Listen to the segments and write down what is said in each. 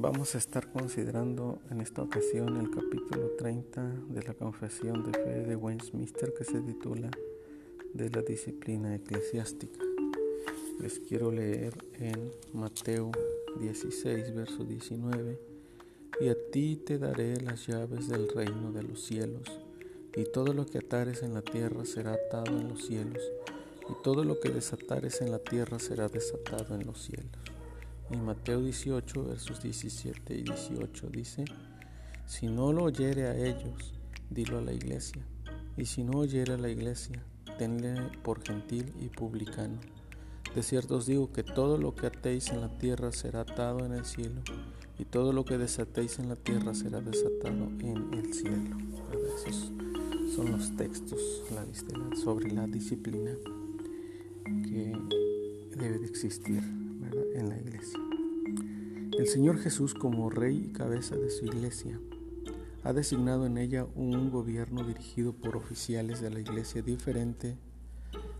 Vamos a estar considerando en esta ocasión el capítulo 30 de la Confesión de Fe de Westminster que se titula De la disciplina eclesiástica. Les quiero leer en Mateo 16, verso 19. Y a ti te daré las llaves del reino de los cielos, y todo lo que atares en la tierra será atado en los cielos, y todo lo que desatares en la tierra será desatado en los cielos. En Mateo 18, versos 17 y 18 dice, si no lo oyere a ellos, dilo a la iglesia, y si no oyere a la iglesia, tenle por gentil y publicano. De cierto os digo que todo lo que atéis en la tierra será atado en el cielo, y todo lo que desatéis en la tierra será desatado en el cielo. Esos son los textos sobre la disciplina que debe de existir en la iglesia. El Señor Jesús como Rey y cabeza de su iglesia ha designado en ella un gobierno dirigido por oficiales de la iglesia diferente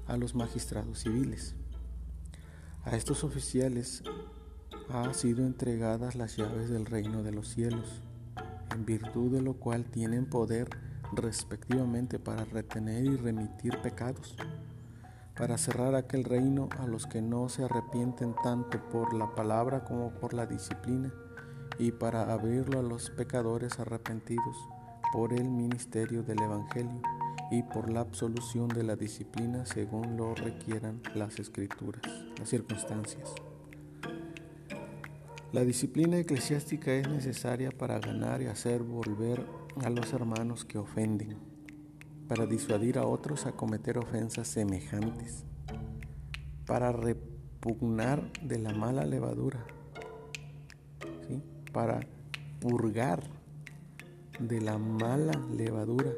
a los magistrados civiles. A estos oficiales ha sido entregadas las llaves del reino de los cielos, en virtud de lo cual tienen poder respectivamente para retener y remitir pecados para cerrar aquel reino a los que no se arrepienten tanto por la palabra como por la disciplina, y para abrirlo a los pecadores arrepentidos por el ministerio del Evangelio y por la absolución de la disciplina según lo requieran las escrituras, las circunstancias. La disciplina eclesiástica es necesaria para ganar y hacer volver a los hermanos que ofenden para disuadir a otros a cometer ofensas semejantes, para repugnar de la mala levadura, para purgar de la mala levadura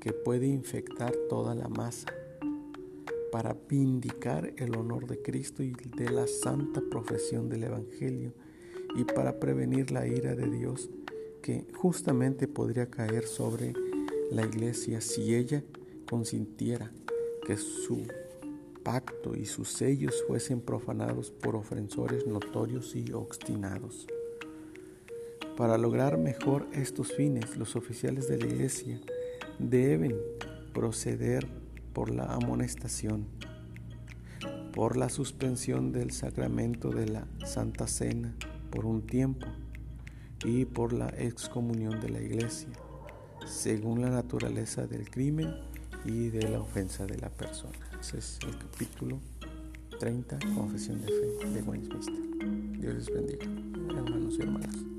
que puede infectar toda la masa, para vindicar el honor de Cristo y de la santa profesión del Evangelio, y para prevenir la ira de Dios que justamente podría caer sobre la iglesia si ella consintiera que su pacto y sus sellos fuesen profanados por ofensores notorios y obstinados. Para lograr mejor estos fines, los oficiales de la iglesia deben proceder por la amonestación, por la suspensión del sacramento de la Santa Cena por un tiempo y por la excomunión de la iglesia según la naturaleza del crimen y de la ofensa de la persona. Ese es el capítulo 30, Confesión de Fe de Westminster. Dios les bendiga, hermanos y hermanas.